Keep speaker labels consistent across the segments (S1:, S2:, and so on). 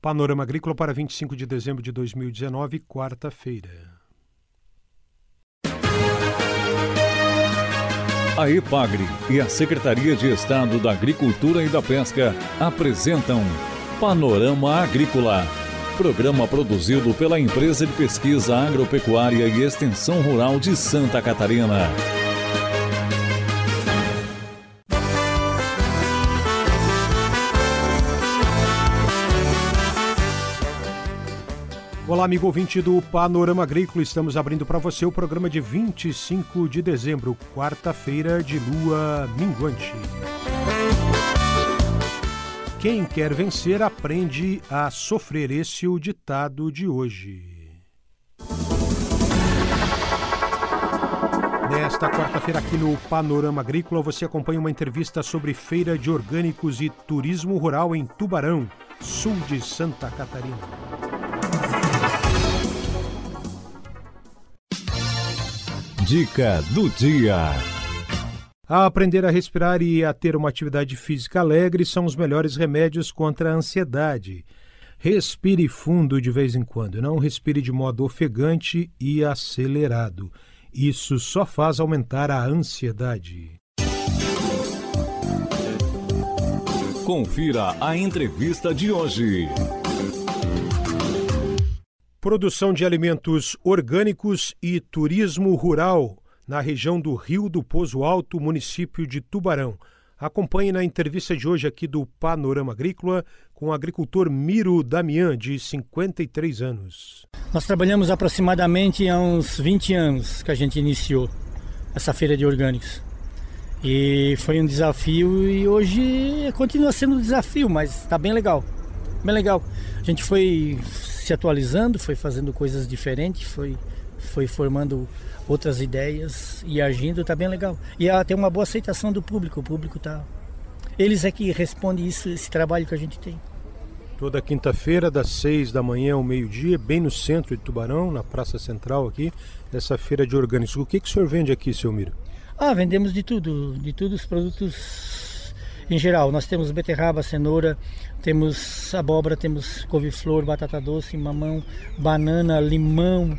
S1: Panorama Agrícola para 25 de dezembro de 2019, quarta-feira.
S2: A EPAGRE e a Secretaria de Estado da Agricultura e da Pesca apresentam Panorama Agrícola, programa produzido pela Empresa de Pesquisa Agropecuária e Extensão Rural de Santa Catarina.
S1: Olá, amigo ouvinte do Panorama Agrícola. Estamos abrindo para você o programa de 25 de dezembro, quarta-feira de lua minguante. Quem quer vencer aprende a sofrer. Esse é o ditado de hoje. Nesta quarta-feira, aqui no Panorama Agrícola, você acompanha uma entrevista sobre feira de orgânicos e turismo rural em Tubarão, sul de Santa Catarina.
S2: Dica do dia.
S1: A aprender a respirar e a ter uma atividade física alegre são os melhores remédios contra a ansiedade. Respire fundo de vez em quando, não respire de modo ofegante e acelerado. Isso só faz aumentar a ansiedade.
S2: Confira a entrevista de hoje.
S1: Produção de alimentos orgânicos e turismo rural na região do Rio do Pozo Alto, município de Tubarão. Acompanhe na entrevista de hoje aqui do Panorama Agrícola com o agricultor Miro Damian, de 53 anos.
S3: Nós trabalhamos aproximadamente há uns 20 anos que a gente iniciou essa feira de orgânicos. E foi um desafio e hoje continua sendo um desafio, mas está bem legal. Bem legal. A gente foi se atualizando, foi fazendo coisas diferentes, foi, foi formando outras ideias e agindo, tá bem legal. E ela tem uma boa aceitação do público, o público tá. Eles é que respondem isso, esse trabalho que a gente tem.
S1: Toda quinta-feira, das seis da manhã ao meio-dia, bem no centro de Tubarão, na Praça Central aqui, essa feira de orgânicos. O que, que o senhor vende aqui, seu Miro?
S3: Ah, vendemos de tudo, de tudo os produtos em geral. Nós temos beterraba, cenoura, temos abóbora, temos couve-flor, batata doce, mamão, banana, limão,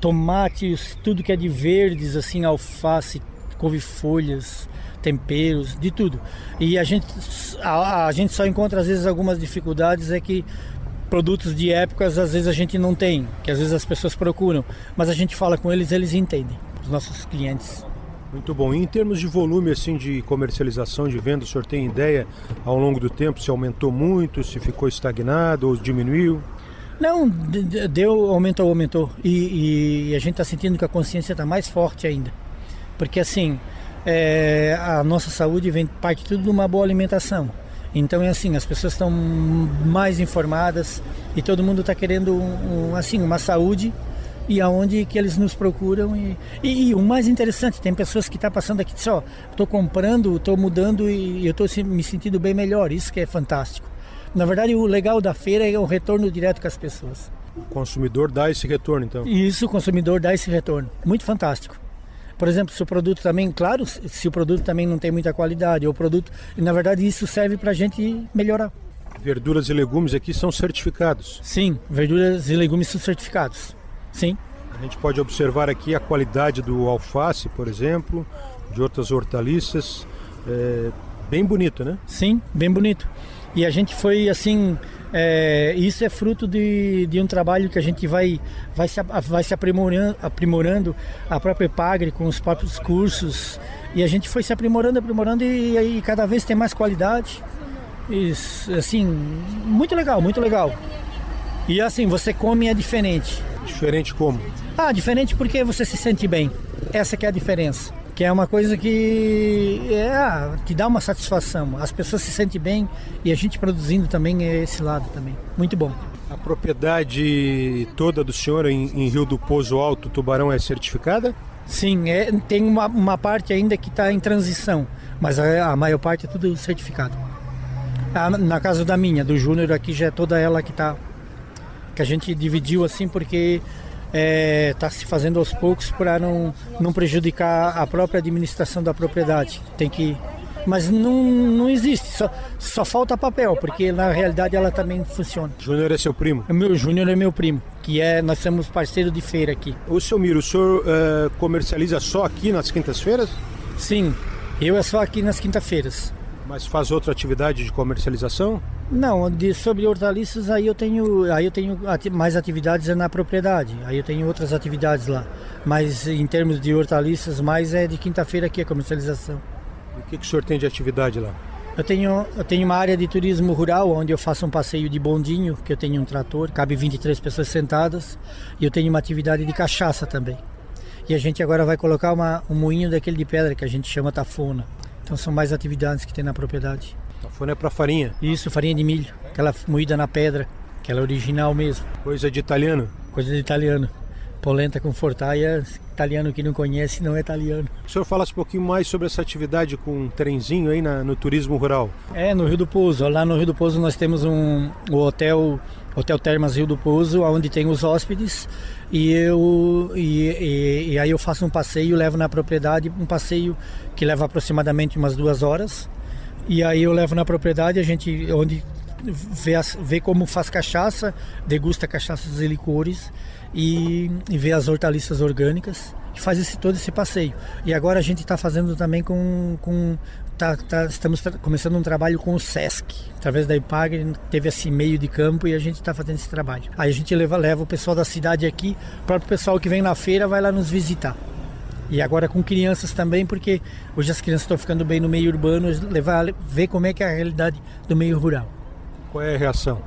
S3: tomates, tudo que é de verdes, assim, alface, couve-folhas, temperos, de tudo. E a gente, a, a, gente só encontra às vezes algumas dificuldades é que produtos de épocas às vezes a gente não tem, que às vezes as pessoas procuram, mas a gente fala com eles, eles entendem, os nossos clientes.
S1: Muito bom. E em termos de volume assim de comercialização, de venda, o senhor tem ideia ao longo do tempo se aumentou muito, se ficou estagnado ou diminuiu?
S3: Não, deu, aumentou, aumentou. E, e a gente está sentindo que a consciência está mais forte ainda. Porque assim, é, a nossa saúde vem parte tudo de uma boa alimentação. Então é assim, as pessoas estão mais informadas e todo mundo está querendo um, um, assim uma saúde e aonde que eles nos procuram e, e, e o mais interessante tem pessoas que estão tá passando aqui só estou comprando estou mudando e eu estou me sentindo bem melhor isso que é fantástico na verdade o legal da feira é o retorno direto com as pessoas
S1: o consumidor dá esse retorno então
S3: isso o consumidor dá esse retorno muito fantástico por exemplo, se o produto também, claro, se o produto também não tem muita qualidade, ou o produto, na verdade isso serve para a gente melhorar.
S1: Verduras e legumes aqui são certificados?
S3: Sim, verduras e legumes são certificados. Sim.
S1: A gente pode observar aqui a qualidade do alface, por exemplo, de outras hortaliças. É bem bonito, né?
S3: Sim, bem bonito. E a gente foi assim, é, isso é fruto de, de um trabalho que a gente vai, vai, se, vai se aprimorando, aprimorando a própria Pagre com os próprios cursos. E a gente foi se aprimorando, aprimorando e aí cada vez tem mais qualidade. E, assim, muito legal, muito legal. E assim, você come é diferente.
S1: Diferente como?
S3: Ah, diferente porque você se sente bem. Essa que é a diferença. Que é uma coisa que é, ah, te dá uma satisfação. As pessoas se sentem bem e a gente produzindo também é esse lado também. Muito bom.
S1: A propriedade toda do senhor em, em Rio do Pozo Alto, Tubarão, é certificada?
S3: Sim, é, tem uma, uma parte ainda que está em transição, mas a, a, maior parte é tudo certificado. Ah, na casa da minha, do Júnior, aqui já é toda ela que está que a gente dividiu assim porque está é, tá se fazendo aos poucos para não, não prejudicar a própria administração da propriedade. Tem que Mas não, não existe, só, só falta papel, porque na realidade ela também funciona.
S1: Júnior é seu primo?
S3: O meu Júnior é meu primo, que é, nós somos parceiro de feira aqui.
S1: O seu Miro, o senhor uh, comercializa só aqui nas quintas-feiras?
S3: Sim, eu é só aqui nas quintas-feiras.
S1: Mas faz outra atividade de comercialização?
S3: Não, de, sobre hortaliças aí eu tenho, aí eu tenho ati mais atividades na propriedade. Aí eu tenho outras atividades lá. Mas em termos de hortaliças, mais é de quinta-feira aqui a comercialização.
S1: E o que, que o senhor tem de atividade lá?
S3: Eu tenho, eu tenho uma área de turismo rural onde eu faço um passeio de bondinho, que eu tenho um trator, cabe 23 pessoas sentadas, e eu tenho uma atividade de cachaça também. E a gente agora vai colocar uma, um moinho daquele de pedra que a gente chama tafona. Então são mais atividades que tem na propriedade.
S1: Tafona é para farinha?
S3: Isso, farinha de milho, aquela moída na pedra, aquela original mesmo.
S1: Coisa de italiano?
S3: Coisa de italiano. Polenta com fortaia, italiano que não conhece não é italiano.
S1: O senhor fala um pouquinho mais sobre essa atividade com um trenzinho aí na, no turismo rural?
S3: É, no Rio do Pouso. Lá no Rio do Pouso nós temos um, o hotel, Hotel Termas Rio do Pouso, onde tem os hóspedes e eu e, e, e aí eu faço um passeio, levo na propriedade um passeio que leva aproximadamente umas duas horas. E aí eu levo na propriedade, a gente onde vê, as, vê como faz cachaça, degusta cachaças e licores e, e vê as hortaliças orgânicas e faz esse, todo esse passeio. E agora a gente está fazendo também com, com tá, tá, estamos começando um trabalho com o SESC, através da IPAG, teve esse meio de campo e a gente está fazendo esse trabalho. Aí a gente leva, leva o pessoal da cidade aqui, o próprio pessoal que vem na feira vai lá nos visitar. E agora com crianças também, porque hoje as crianças estão ficando bem no meio urbano, levar, ver como é que é a realidade do meio rural.
S1: Qual é a reação?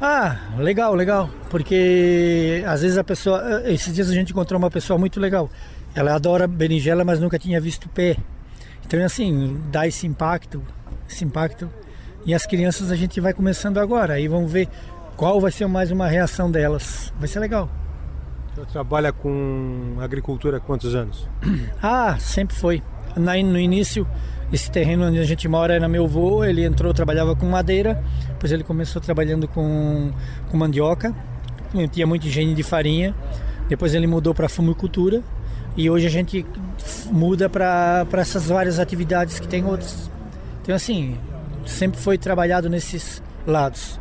S3: Ah, legal, legal. Porque às vezes a pessoa. Esses dias a gente encontrou uma pessoa muito legal. Ela adora berinjela, mas nunca tinha visto pé. Então, assim, dá esse impacto, esse impacto. E as crianças a gente vai começando agora. Aí vamos ver qual vai ser mais uma reação delas. Vai ser legal.
S1: Você trabalha com agricultura há quantos anos?
S3: Ah, sempre foi. No início, esse terreno onde a gente mora era meu avô, ele entrou, trabalhava com madeira, depois ele começou trabalhando com, com mandioca, tinha muito engenho de farinha, depois ele mudou para fumicultura e hoje a gente muda para essas várias atividades que tem outras. Então assim, sempre foi trabalhado nesses lados.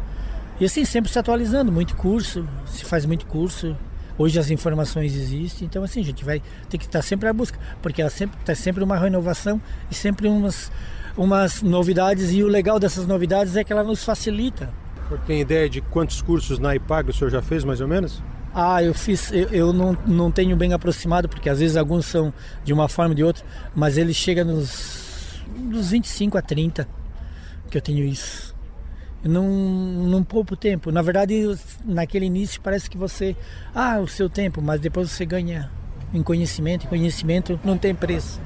S3: E assim, sempre se atualizando, muito curso, se faz muito curso, Hoje as informações existem, então assim, a gente vai ter que estar sempre à busca, porque ela sempre está sempre uma renovação e sempre umas, umas novidades, e o legal dessas novidades é que ela nos facilita.
S1: O senhor tem ideia de quantos cursos na IPAG o senhor já fez, mais ou menos?
S3: Ah, eu fiz, eu, eu não, não tenho bem aproximado, porque às vezes alguns são de uma forma ou de outra, mas ele chega nos, nos 25 a 30 que eu tenho isso não, não poupo tempo. Na verdade, naquele início parece que você. Ah, o seu tempo, mas depois você ganha em conhecimento, e conhecimento não tem preço.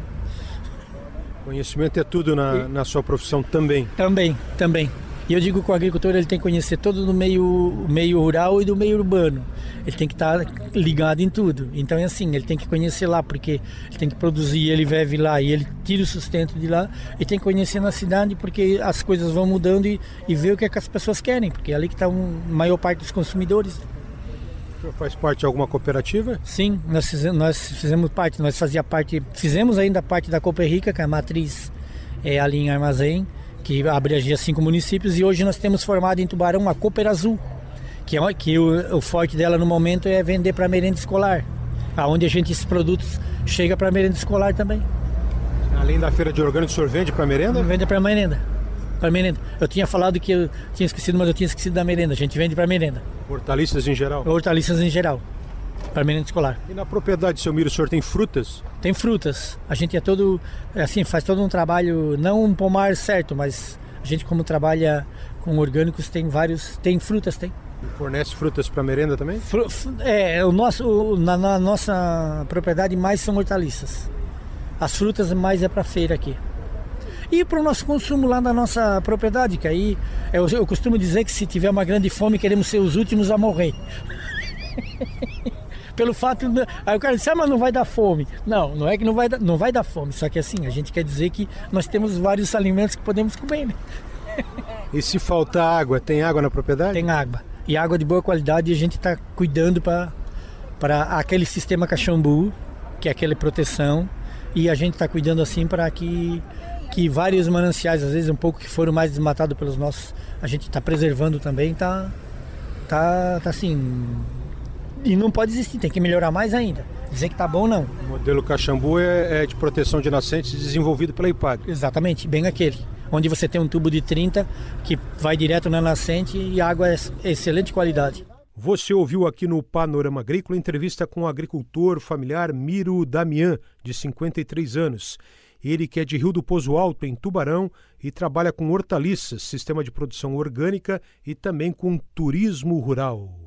S1: Conhecimento é tudo na, na sua profissão também?
S3: Também, também. E eu digo que o agricultor ele tem que conhecer todo do meio, meio rural e do meio urbano. Ele tem que estar tá ligado em tudo. Então é assim, ele tem que conhecer lá, porque ele tem que produzir, ele vive lá e ele tira o sustento de lá. E tem que conhecer na cidade, porque as coisas vão mudando e, e ver o que, é que as pessoas querem, porque é ali que está a maior parte dos consumidores.
S1: O senhor faz parte de alguma cooperativa?
S3: Sim, nós fizemos, nós fizemos parte, nós fazia parte, fizemos ainda parte da Copa Rica, que é a matriz é, ali em Armazém que abrangia cinco municípios, e hoje nós temos formado em Tubarão a Cooper Azul, que, é, que o, o forte dela no momento é vender para merenda escolar, aonde a gente esses produtos chega para merenda escolar também.
S1: Além da feira de orgânicos, o senhor vende para merenda?
S3: Vende para merenda. Para merenda. Eu tinha falado que eu tinha esquecido, mas eu tinha esquecido da merenda. A gente vende para merenda.
S1: Hortaliças em geral?
S3: Hortaliças em geral para merenda escolar.
S1: E na propriedade, seu Miro, o senhor tem frutas?
S3: Tem frutas. A gente é todo, é assim, faz todo um trabalho, não um pomar certo, mas a gente como trabalha com orgânicos tem vários, tem frutas, tem.
S1: E fornece frutas para merenda também? Fru,
S3: é, o nosso, o, na, na, nossa propriedade mais são hortaliças. As frutas mais é para feira aqui. E para o nosso consumo lá na nossa propriedade, que aí eu, eu costumo dizer que se tiver uma grande fome queremos ser os últimos a morrer. pelo fato. De... Aí o cara disse, ah, mas não vai dar fome. Não, não é que não vai, dar, não vai dar fome. Só que assim, a gente quer dizer que nós temos vários alimentos que podemos comer, né?
S1: E se faltar água, tem água na propriedade?
S3: Tem água. E água de boa qualidade a gente está cuidando para aquele sistema cachambu, que é aquela proteção. E a gente está cuidando assim para que, que vários mananciais, às vezes um pouco que foram mais desmatados pelos nossos, a gente está preservando também, tá, tá, tá assim. E não pode existir, tem que melhorar mais ainda. Dizer que tá bom, não.
S1: O modelo Caxambu é, é de proteção de nascentes desenvolvido pela IPAG.
S3: Exatamente, bem aquele. Onde você tem um tubo de 30 que vai direto na nascente e a água é excelente qualidade.
S1: Você ouviu aqui no Panorama Agrícola entrevista com o agricultor familiar Miro Damian, de 53 anos. Ele que é de Rio do Pozo Alto, em Tubarão, e trabalha com hortaliças, sistema de produção orgânica e também com turismo rural.